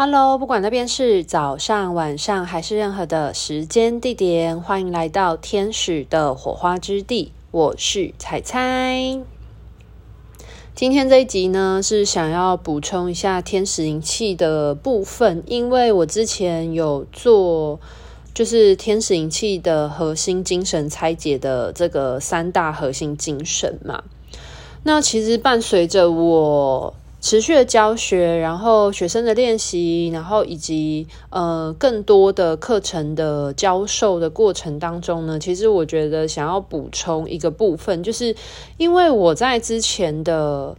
Hello，不管那边是早上、晚上还是任何的时间地点，欢迎来到天使的火花之地。我是彩彩。今天这一集呢，是想要补充一下天使灵气的部分，因为我之前有做，就是天使灵气的核心精神拆解的这个三大核心精神嘛。那其实伴随着我。持续的教学，然后学生的练习，然后以及呃更多的课程的教授的过程当中呢，其实我觉得想要补充一个部分，就是因为我在之前的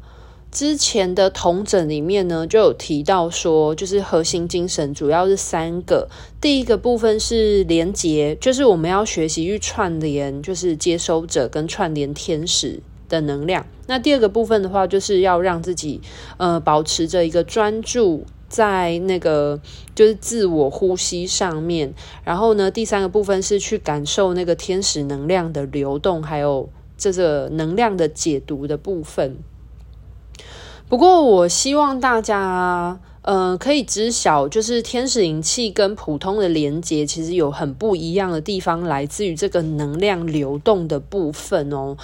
之前的统整里面呢，就有提到说，就是核心精神主要是三个，第一个部分是连接，就是我们要学习去串联，就是接收者跟串联天使。的能量。那第二个部分的话，就是要让自己呃保持着一个专注在那个就是自我呼吸上面。然后呢，第三个部分是去感受那个天使能量的流动，还有这个能量的解读的部分。不过，我希望大家。呃，可以知晓，就是天使灵气跟普通的连接其实有很不一样的地方，来自于这个能量流动的部分哦。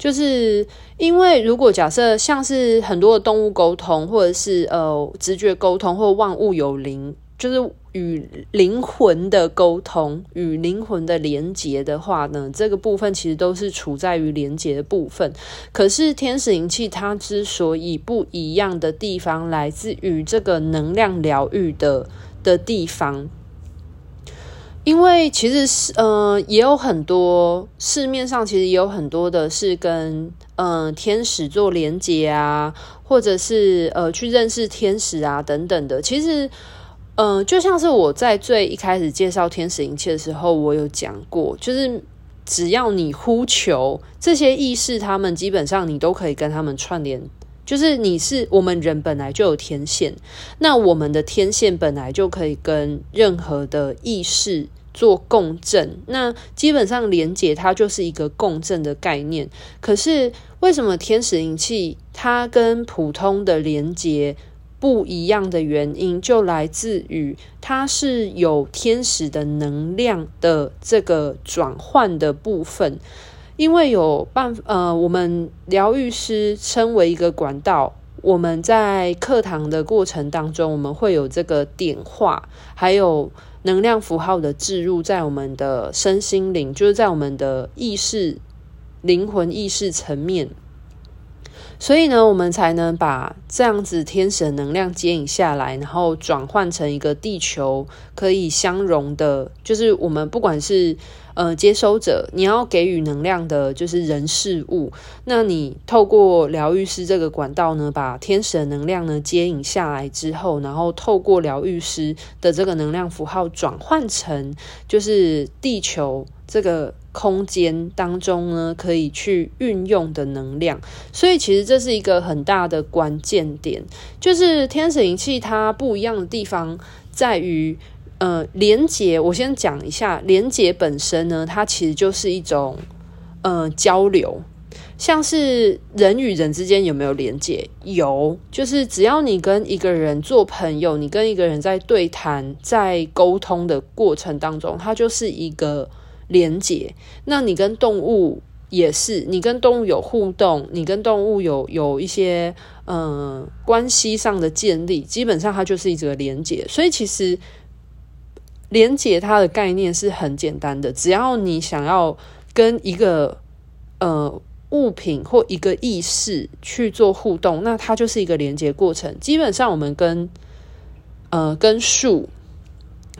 就是因为如果假设像是很多的动物沟通，或者是呃直觉沟通，或万物有灵。就是与灵魂的沟通，与灵魂的连接的话呢，这个部分其实都是处在于连接的部分。可是天使灵气它之所以不一样的地方，来自于这个能量疗愈的的地方。因为其实是呃，也有很多市面上其实也有很多的是跟呃天使做连接啊，或者是呃去认识天使啊等等的，其实。嗯、就像是我在最一开始介绍天使灵气的时候，我有讲过，就是只要你呼求这些意识，他们基本上你都可以跟他们串联。就是你是我们人本来就有天线，那我们的天线本来就可以跟任何的意识做共振。那基本上连接它就是一个共振的概念。可是为什么天使灵气它跟普通的连接不一样的原因，就来自于它是有天使的能量的这个转换的部分，因为有办呃，我们疗愈师称为一个管道，我们在课堂的过程当中，我们会有这个点化，还有能量符号的置入在我们的身心灵，就是在我们的意识、灵魂意识层面。所以呢，我们才能把这样子天使的能量接引下来，然后转换成一个地球可以相容的，就是我们不管是呃接收者，你要给予能量的，就是人事物，那你透过疗愈师这个管道呢，把天使的能量呢接引下来之后，然后透过疗愈师的这个能量符号转换成，就是地球这个。空间当中呢，可以去运用的能量，所以其实这是一个很大的关键点，就是天使灵气它不一样的地方在于，呃，连接。我先讲一下，连接本身呢，它其实就是一种呃交流，像是人与人之间有没有连接？有，就是只要你跟一个人做朋友，你跟一个人在对谈、在沟通的过程当中，它就是一个。连接，那你跟动物也是，你跟动物有互动，你跟动物有有一些嗯、关系上的建立，基本上它就是一个连接。所以其实连接它的概念是很简单的，只要你想要跟一个呃物品或一个意识去做互动，那它就是一个连接过程。基本上我们跟呃跟树、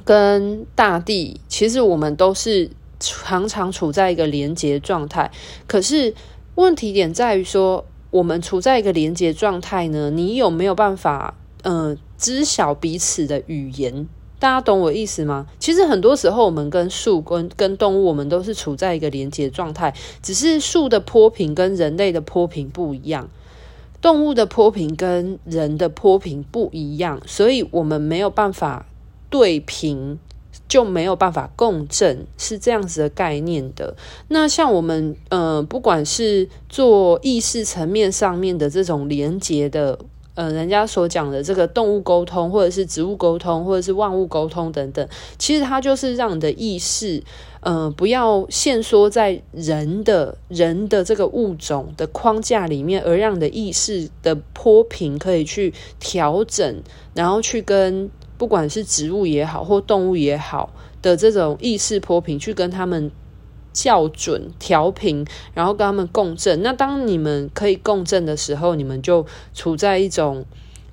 跟大地，其实我们都是。常常处在一个连接状态，可是问题点在于说，我们处在一个连接状态呢，你有没有办法，呃，知晓彼此的语言？大家懂我意思吗？其实很多时候，我们跟树、跟跟动物，我们都是处在一个连接状态，只是树的波频跟人类的波频不一样，动物的波频跟人的波频不一样，所以我们没有办法对平。就没有办法共振，是这样子的概念的。那像我们，呃，不管是做意识层面上面的这种连接的，呃人家所讲的这个动物沟通，或者是植物沟通，或者是万物沟通等等，其实它就是让你的意识，呃，不要限缩在人的人的这个物种的框架里面，而让你的意识的波频可以去调整，然后去跟不管是植物也好，或动物也好的这种意识波频去跟他们。校准调频，然后跟他们共振。那当你们可以共振的时候，你们就处在一种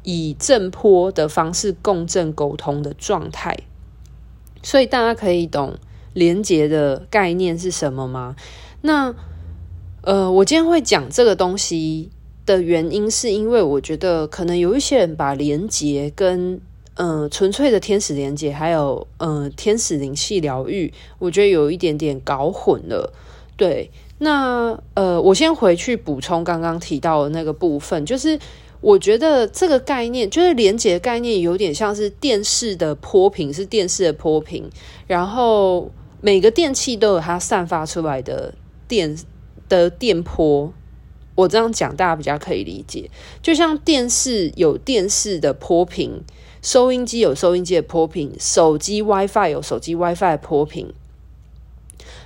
以正波的方式共振沟通的状态。所以大家可以懂连结的概念是什么吗？那呃，我今天会讲这个东西的原因，是因为我觉得可能有一些人把连结跟嗯、呃，纯粹的天使连接，还有嗯、天使灵气疗愈，我觉得有一点点搞混了。对，那呃，我先回去补充刚刚提到的那个部分，就是我觉得这个概念，就是连接的概念，有点像是电视的波频，是电视的波频，然后每个电器都有它散发出来的电的电波。我这样讲，大家比较可以理解，就像电视有电视的波频。收音机有收音机的波频，手机 WiFi 有手机 WiFi 的波频。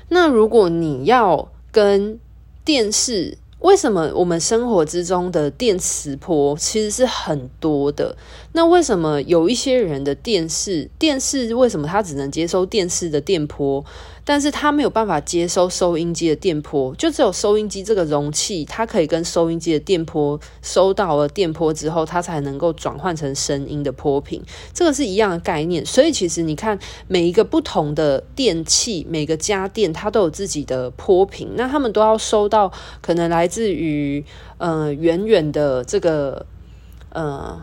那如果你要跟电视，为什么我们生活之中的电磁波其实是很多的？那为什么有一些人的电视，电视为什么它只能接收电视的电波？但是它没有办法接收收音机的电波，就只有收音机这个容器，它可以跟收音机的电波收到了电波之后，它才能够转换成声音的波频。这个是一样的概念。所以其实你看，每一个不同的电器，每个家电，它都有自己的波频，那他们都要收到可能来自于呃远远的这个呃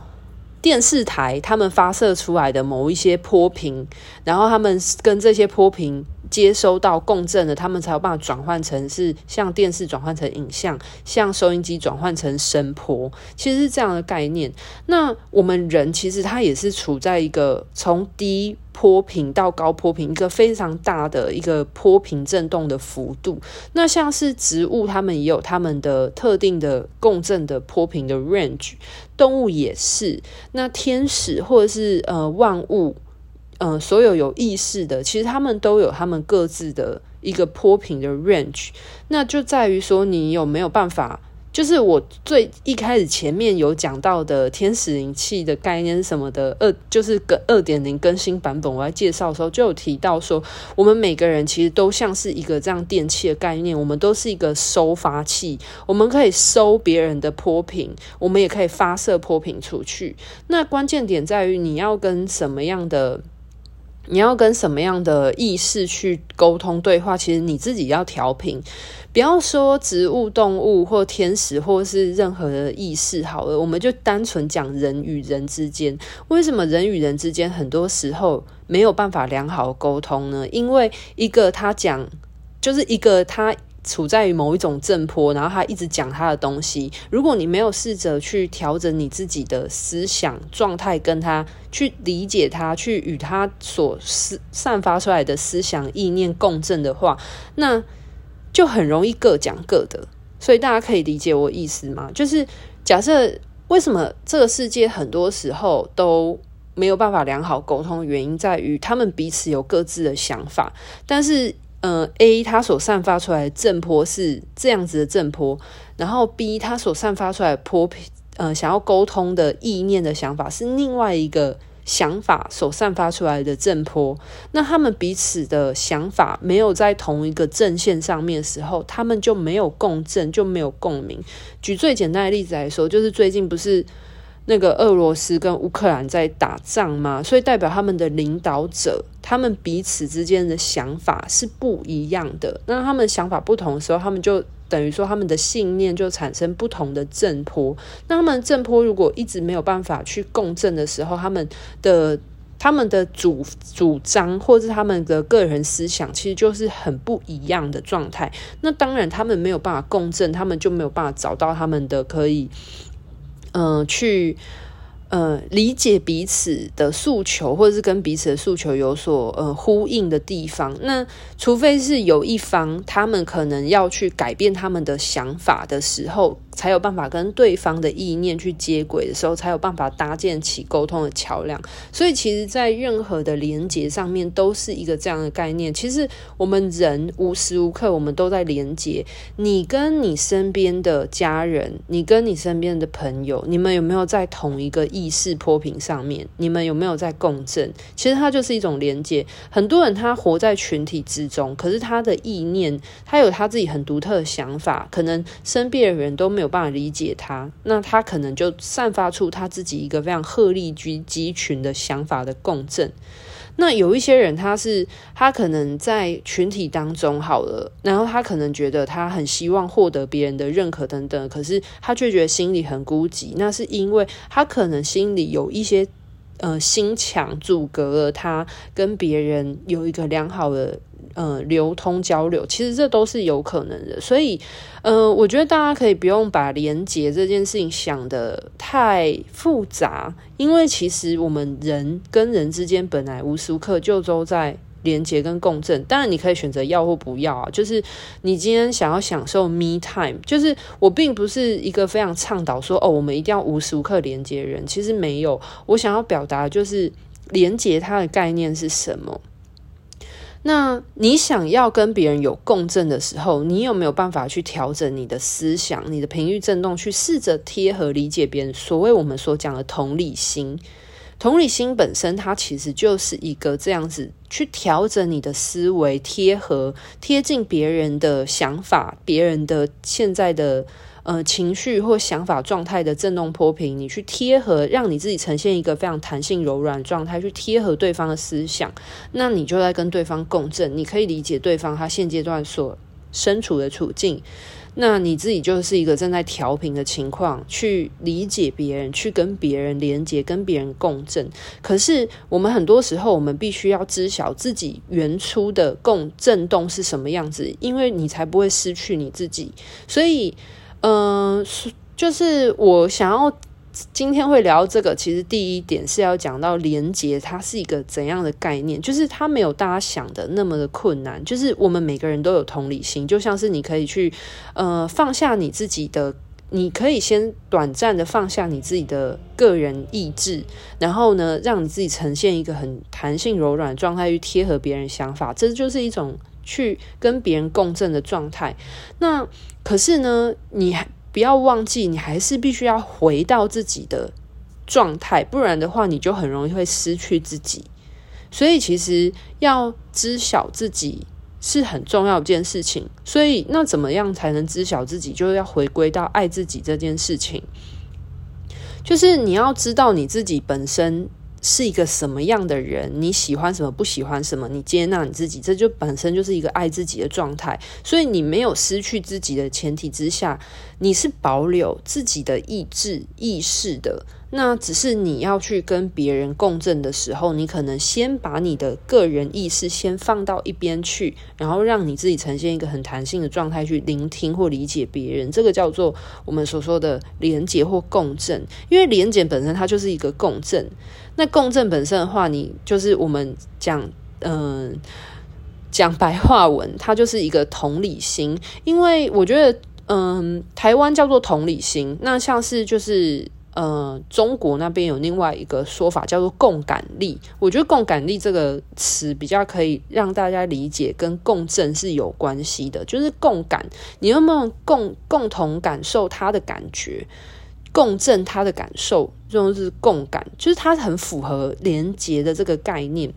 电视台，他们发射出来的某一些波频，然后他们跟这些波频。接收到共振的，他们才有办法转换成是像电视转换成影像，像收音机转换成声波，其实是这样的概念。那我们人其实他也是处在一个从低波频到高波频一个非常大的一个波频震动的幅度。那像是植物，他们也有他们的特定的共振的波频的 range，动物也是。那天使或者是呃万物。嗯、所有有意识的，其实他们都有他们各自的一个波频的 range，那就在于说你有没有办法，就是我最一开始前面有讲到的天使灵气的概念什么的二，就是跟二点零更新版本，我在介绍的时候就有提到说，我们每个人其实都像是一个这样电器的概念，我们都是一个收发器，我们可以收别人的波频，我们也可以发射波频出去。那关键点在于你要跟什么样的。你要跟什么样的意识去沟通对话？其实你自己要调频，不要说植物、动物或天使，或是任何的意识好了，我们就单纯讲人与人之间。为什么人与人之间很多时候没有办法良好沟通呢？因为一个他讲，就是一个他。处在于某一种震波，然后他一直讲他的东西。如果你没有试着去调整你自己的思想状态，跟他去理解他，去与他所思散发出来的思想意念共振的话，那就很容易各讲各的。所以大家可以理解我意思吗？就是假设为什么这个世界很多时候都没有办法良好沟通的，原因在于他们彼此有各自的想法，但是。呃，A 它所散发出来的震波是这样子的震波，然后 B 它所散发出来的波，呃，想要沟通的意念的想法是另外一个想法所散发出来的震波。那他们彼此的想法没有在同一个阵线上面的时候，他们就没有共振，就没有共鸣。举最简单的例子来说，就是最近不是。那个俄罗斯跟乌克兰在打仗嘛，所以代表他们的领导者，他们彼此之间的想法是不一样的。那他们想法不同的时候，他们就等于说他们的信念就产生不同的正波。那他们的震波如果一直没有办法去共振的时候，他们的他们的主主张或者是他们的个人思想，其实就是很不一样的状态。那当然，他们没有办法共振，他们就没有办法找到他们的可以。嗯、呃，去呃理解彼此的诉求，或者是跟彼此的诉求有所呃呼应的地方。那除非是有一方他们可能要去改变他们的想法的时候，才有办法跟对方的意念去接轨的时候，才有办法搭建起沟通的桥梁。所以，其实，在任何的连接上面，都是一个这样的概念。其实，我们人无时无刻我们都在连接。你跟你身边的家人，你跟你身边的朋友，你们有没有在同一个意识波频上面？你们有没有在共振？其实，它就是一种连接。很多人他活在群体之中，可是他的意念，他有他自己很独特的想法，可能身边的人都没有办法理解他，那他可能就散发出他自己一个非常鹤立鸡群的想法的共振。那有一些人，他是他可能在群体当中好了，然后他可能觉得他很希望获得别人的认可等等，可是他却觉得心里很孤寂，那是因为他可能心里有一些。呃，心墙阻隔了他跟别人有一个良好的呃流通交流，其实这都是有可能的。所以，呃，我觉得大家可以不用把连接这件事情想得太复杂，因为其实我们人跟人之间本来无时无刻就都在。连接跟共振，当然你可以选择要或不要啊。就是你今天想要享受 me time，就是我并不是一个非常倡导说哦，我们一定要无时无刻连接人。其实没有，我想要表达就是连接它的概念是什么。那你想要跟别人有共振的时候，你有没有办法去调整你的思想、你的频率振动，去试着贴合理解别人？所谓我们所讲的同理心。同理心本身，它其实就是一个这样子去调整你的思维，贴合贴近别人的想法，别人的现在的呃情绪或想法状态的振动波频，你去贴合，让你自己呈现一个非常弹性柔软状态，去贴合对方的思想，那你就在跟对方共振，你可以理解对方他现阶段所身处的处境。那你自己就是一个正在调频的情况，去理解别人，去跟别人连接，跟别人共振。可是我们很多时候，我们必须要知晓自己原初的共振动是什么样子，因为你才不会失去你自己。所以，嗯、呃，就是我想要。今天会聊这个，其实第一点是要讲到连接，它是一个怎样的概念？就是它没有大家想的那么的困难。就是我们每个人都有同理心，就像是你可以去呃放下你自己的，你可以先短暂的放下你自己的个人意志，然后呢，让你自己呈现一个很弹性柔软的状态，去贴合别人想法，这就是一种去跟别人共振的状态。那可是呢，你还。不要忘记，你还是必须要回到自己的状态，不然的话，你就很容易会失去自己。所以，其实要知晓自己是很重要一件事情。所以，那怎么样才能知晓自己？就是要回归到爱自己这件事情。就是你要知道你自己本身。是一个什么样的人？你喜欢什么？不喜欢什么？你接纳你自己，这就本身就是一个爱自己的状态。所以你没有失去自己的前提之下，你是保留自己的意志、意识的。那只是你要去跟别人共振的时候，你可能先把你的个人意识先放到一边去，然后让你自己呈现一个很弹性的状态去聆听或理解别人。这个叫做我们所说的连结或共振。因为连结本身它就是一个共振。那共振本身的话，你就是我们讲，嗯、呃，讲白话文，它就是一个同理心。因为我觉得，嗯、台湾叫做同理心，那像是就是，呃，中国那边有另外一个说法叫做共感力。我觉得共感力这个词比较可以让大家理解，跟共振是有关系的。就是共感，你有没有共共同感受他的感觉？共振他的感受，就是共感，就是它很符合连接的这个概念。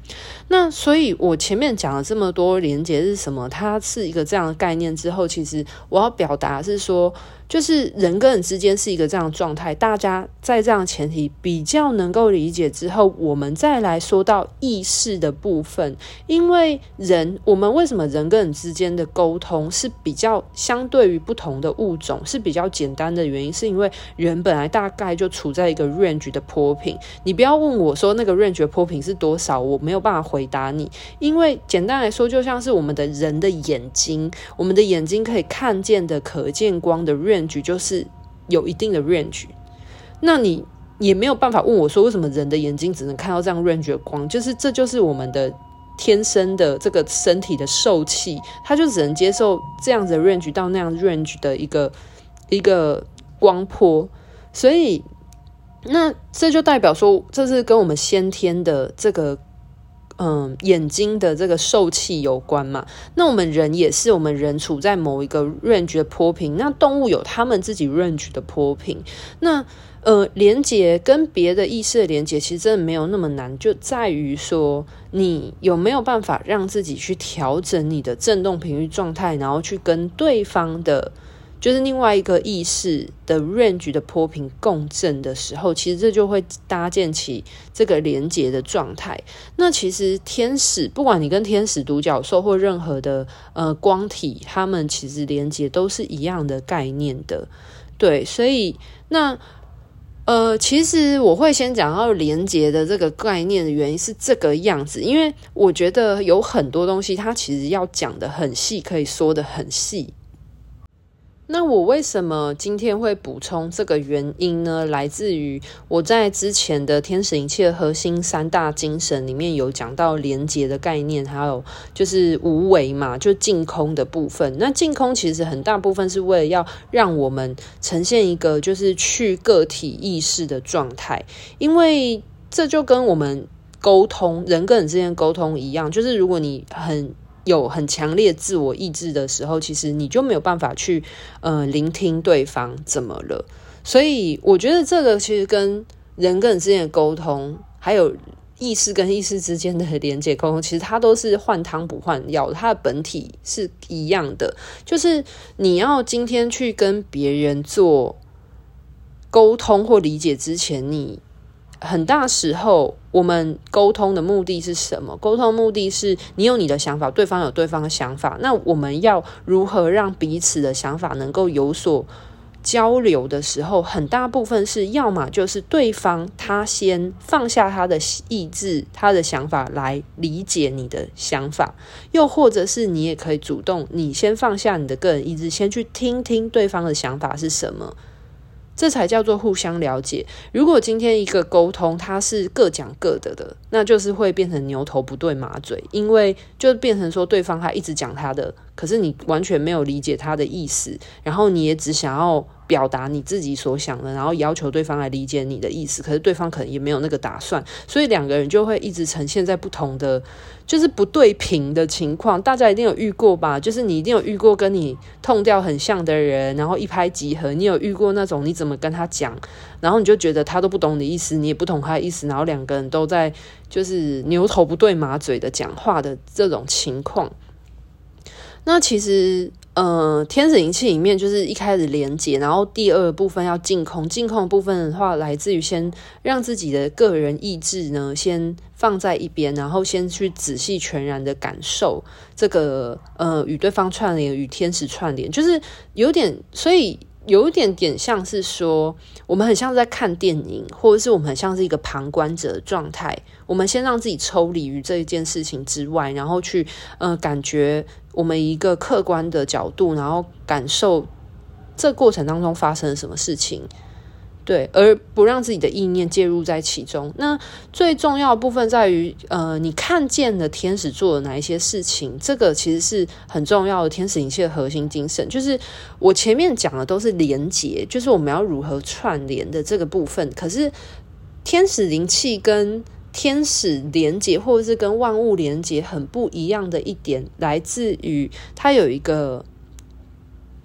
那所以，我前面讲了这么多连接是什么？它是一个这样的概念之后，其实我要表达是说。就是人跟人之间是一个这样的状态，大家在这样的前提比较能够理解之后，我们再来说到意识的部分。因为人，我们为什么人跟人之间的沟通是比较相对于不同的物种是比较简单的原因，是因为人本来大概就处在一个 range 的波频。你不要问我说那个 range 的波频是多少，我没有办法回答你。因为简单来说，就像是我们的人的眼睛，我们的眼睛可以看见的可见光的 range。就是有一定的 range，那你也没有办法问我说，为什么人的眼睛只能看到这样 range 的光？就是这就是我们的天生的这个身体的受气，它就只能接受这样子的 range 到那样 range 的一个一个光波，所以那这就代表说，这是跟我们先天的这个。嗯，眼睛的这个受气有关嘛？那我们人也是，我们人处在某一个 range 的波频，那动物有他们自己 range 的波频。那呃，连接跟别的意识的连接，其实真的没有那么难，就在于说你有没有办法让自己去调整你的振动频率状态，然后去跟对方的。就是另外一个意识的 range 的波频共振的时候，其实这就会搭建起这个连接的状态。那其实天使，不管你跟天使、独角兽或任何的呃光体，他们其实连接都是一样的概念的。对，所以那呃，其实我会先讲到连接的这个概念的原因是这个样子，因为我觉得有很多东西它其实要讲得很细，可以说得很细。那我为什么今天会补充这个原因呢？来自于我在之前的天使灵气的核心三大精神里面有讲到连结的概念，还有就是无为嘛，就净空的部分。那净空其实很大部分是为了要让我们呈现一个就是去个体意识的状态，因为这就跟我们沟通，人跟人之间沟通一样，就是如果你很。有很强烈自我意志的时候，其实你就没有办法去呃聆听对方怎么了。所以我觉得这个其实跟人跟人之间的沟通，还有意识跟意识之间的连接沟通，其实它都是换汤不换药，它的本体是一样的。就是你要今天去跟别人做沟通或理解之前，你。很大时候，我们沟通的目的是什么？沟通目的是你有你的想法，对方有对方的想法。那我们要如何让彼此的想法能够有所交流的时候，很大部分是要么就是对方他先放下他的意志、他的想法来理解你的想法，又或者是你也可以主动，你先放下你的个人意志，先去听听对方的想法是什么。这才叫做互相了解。如果今天一个沟通，他是各讲各的的，那就是会变成牛头不对马嘴，因为就变成说对方他一直讲他的，可是你完全没有理解他的意思，然后你也只想要。表达你自己所想的，然后要求对方来理解你的意思，可是对方可能也没有那个打算，所以两个人就会一直呈现在不同的，就是不对频的情况。大家一定有遇过吧？就是你一定有遇过跟你痛调很像的人，然后一拍即合。你有遇过那种你怎么跟他讲，然后你就觉得他都不懂你意思，你也不懂他的意思，然后两个人都在就是牛头不对马嘴的讲话的这种情况。那其实。呃，天使灵气里面就是一开始连接，然后第二部分要净空。净空的部分的话，来自于先让自己的个人意志呢，先放在一边，然后先去仔细全然的感受这个呃与对方串联，与天使串联，就是有点，所以有一点点像是说，我们很像是在看电影，或者是我们很像是一个旁观者的状态。我们先让自己抽离于这一件事情之外，然后去呃感觉。我们一个客观的角度，然后感受这过程当中发生了什么事情，对，而不让自己的意念介入在其中。那最重要的部分在于，呃，你看见了天使做了哪一些事情，这个其实是很重要的。天使灵气的核心精神，就是我前面讲的都是连结，就是我们要如何串联的这个部分。可是天使灵气跟天使连接，或者是跟万物连接很不一样的一点，来自于它有一个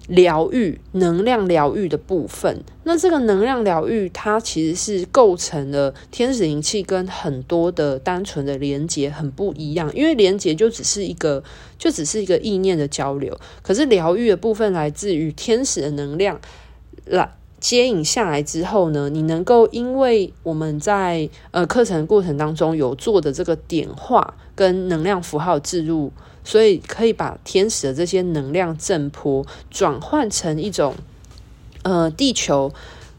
疗愈、能量疗愈的部分。那这个能量疗愈，它其实是构成了天使灵气跟很多的单纯的连接很不一样。因为连接就只是一个，就只是一个意念的交流，可是疗愈的部分来自于天使的能量来。接引下来之后呢，你能够因为我们在呃课程过程当中有做的这个点化跟能量符号置入，所以可以把天使的这些能量振波转换成一种呃地球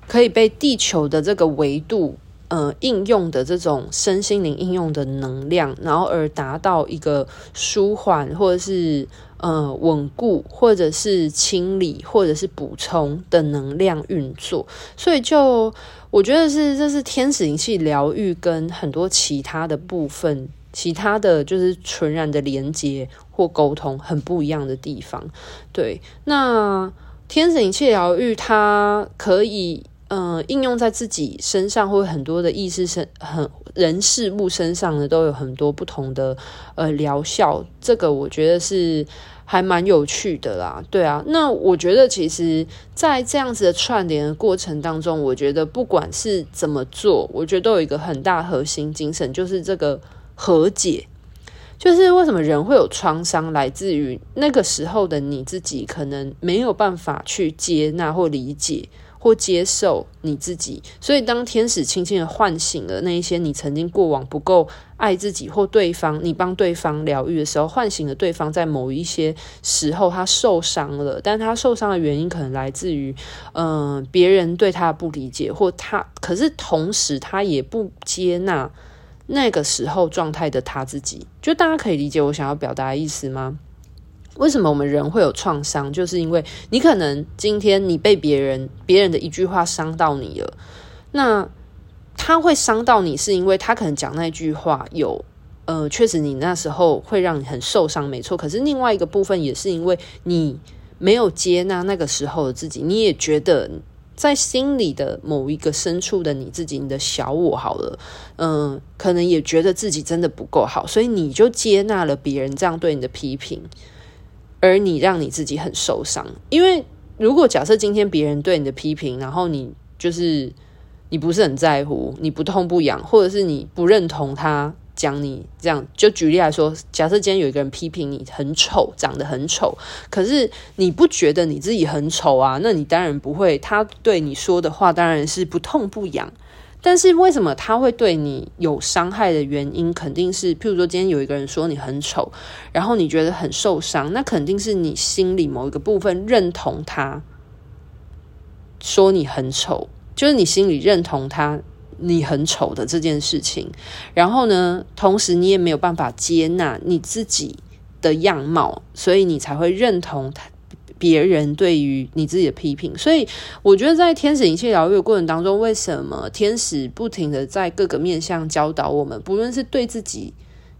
可以被地球的这个维度呃应用的这种身心灵应用的能量，然后而达到一个舒缓或者是。呃，稳固或者是清理或者是补充的能量运作，所以就我觉得是这是天使灵气疗愈跟很多其他的部分，其他的就是纯然的连接或沟通很不一样的地方。对，那天使灵气疗愈它可以。呃，应用在自己身上或很多的意识身、很人事物身上呢，都有很多不同的呃疗效。这个我觉得是还蛮有趣的啦。对啊，那我觉得其实，在这样子的串联的过程当中，我觉得不管是怎么做，我觉得都有一个很大核心精神，就是这个和解。就是为什么人会有创伤，来自于那个时候的你自己可能没有办法去接纳或理解。或接受你自己，所以当天使轻轻的唤醒了那一些你曾经过往不够爱自己或对方，你帮对方疗愈的时候，唤醒了对方在某一些时候他受伤了，但他受伤的原因可能来自于，嗯、别人对他的不理解，或他，可是同时他也不接纳那个时候状态的他自己，就大家可以理解我想要表达的意思吗？为什么我们人会有创伤？就是因为你可能今天你被别人别人的一句话伤到你了，那他会伤到你，是因为他可能讲那句话有呃，确实你那时候会让你很受伤，没错。可是另外一个部分也是因为你没有接纳那个时候的自己，你也觉得在心里的某一个深处的你自己，你的小我好了，嗯、可能也觉得自己真的不够好，所以你就接纳了别人这样对你的批评。而你让你自己很受伤，因为如果假设今天别人对你的批评，然后你就是你不是很在乎，你不痛不痒，或者是你不认同他讲你这样，就举例来说，假设今天有一个人批评你很丑，长得很丑，可是你不觉得你自己很丑啊？那你当然不会，他对你说的话当然是不痛不痒。但是为什么他会对你有伤害的原因，肯定是，譬如说今天有一个人说你很丑，然后你觉得很受伤，那肯定是你心里某一个部分认同他说你很丑，就是你心里认同他你很丑的这件事情。然后呢，同时你也没有办法接纳你自己的样貌，所以你才会认同他。别人对于你自己的批评，所以我觉得在天使一切疗愈的过程当中，为什么天使不停的在各个面向教导我们，不论是对自己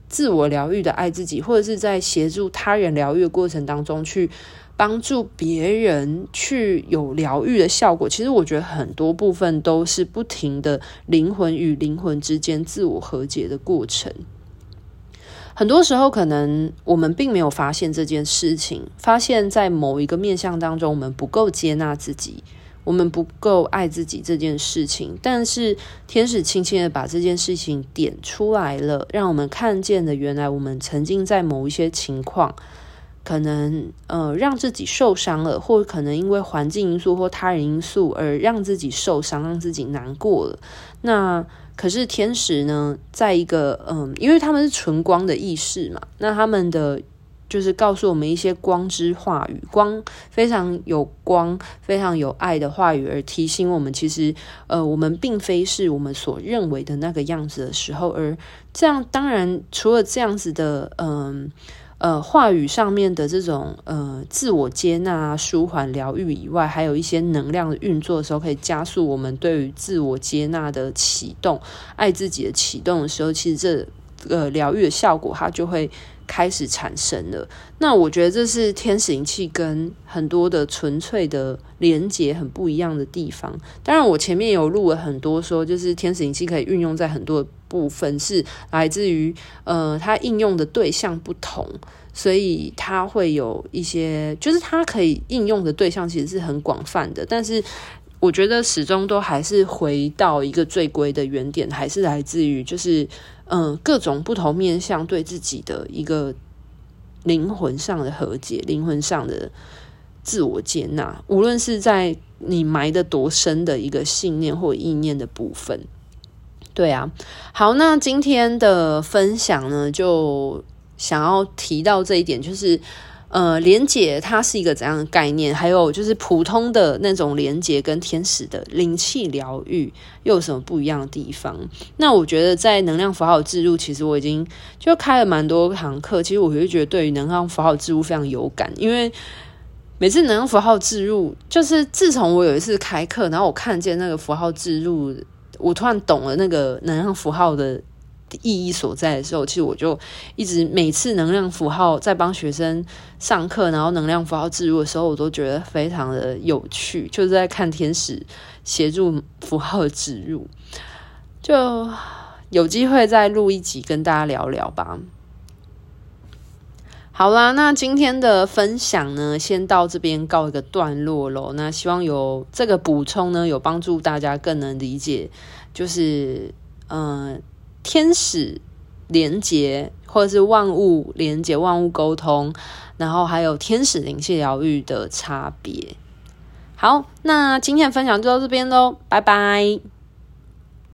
自我疗愈的爱自己，或者是在协助他人疗愈的过程当中，去帮助别人去有疗愈的效果。其实我觉得很多部分都是不停的灵魂与灵魂之间自我和解的过程。很多时候，可能我们并没有发现这件事情，发现在某一个面向当中，我们不够接纳自己，我们不够爱自己这件事情。但是天使轻轻的把这件事情点出来了，让我们看见了原来我们曾经在某一些情况，可能呃让自己受伤了，或可能因为环境因素或他人因素而让自己受伤，让自己难过了。那可是天使呢，在一个嗯，因为他们是纯光的意识嘛，那他们的就是告诉我们一些光之话语，光非常有光、非常有爱的话语，而提醒我们，其实呃，我们并非是我们所认为的那个样子的时候，而这样当然除了这样子的嗯。呃，话语上面的这种呃自我接纳、舒缓、疗愈以外，还有一些能量的运作的时候，可以加速我们对于自我接纳的启动、爱自己的启动的时候，其实这个疗愈的效果它就会开始产生了。那我觉得这是天使灵气跟很多的纯粹的连接很不一样的地方。当然，我前面有录了很多说，就是天使灵气可以运用在很多部分是来自于呃，它应用的对象不同，所以它会有一些，就是它可以应用的对象其实是很广泛的。但是我觉得始终都还是回到一个最归的原点，还是来自于就是嗯、各种不同面向对自己的一个灵魂上的和解，灵魂上的自我接纳，无论是在你埋得多深的一个信念或意念的部分。对啊，好，那今天的分享呢，就想要提到这一点，就是呃，连接它是一个怎样的概念？还有就是普通的那种连接跟天使的灵气疗愈又有什么不一样的地方？那我觉得在能量符号置入，其实我已经就开了蛮多堂课，其实我就觉得对于能量符号置入非常有感，因为每次能量符号置入，就是自从我有一次开课，然后我看见那个符号置入。我突然懂了那个能量符号的意义所在的时候，其实我就一直每次能量符号在帮学生上课，然后能量符号置入的时候，我都觉得非常的有趣，就是在看天使协助符号的置入，就有机会再录一集跟大家聊聊吧。好啦，那今天的分享呢，先到这边告一个段落喽。那希望有这个补充呢，有帮助大家更能理解，就是嗯。天使连接，或者是万物连接、万物沟通，然后还有天使灵气疗愈的差别。好，那今天的分享就到这边喽，拜拜。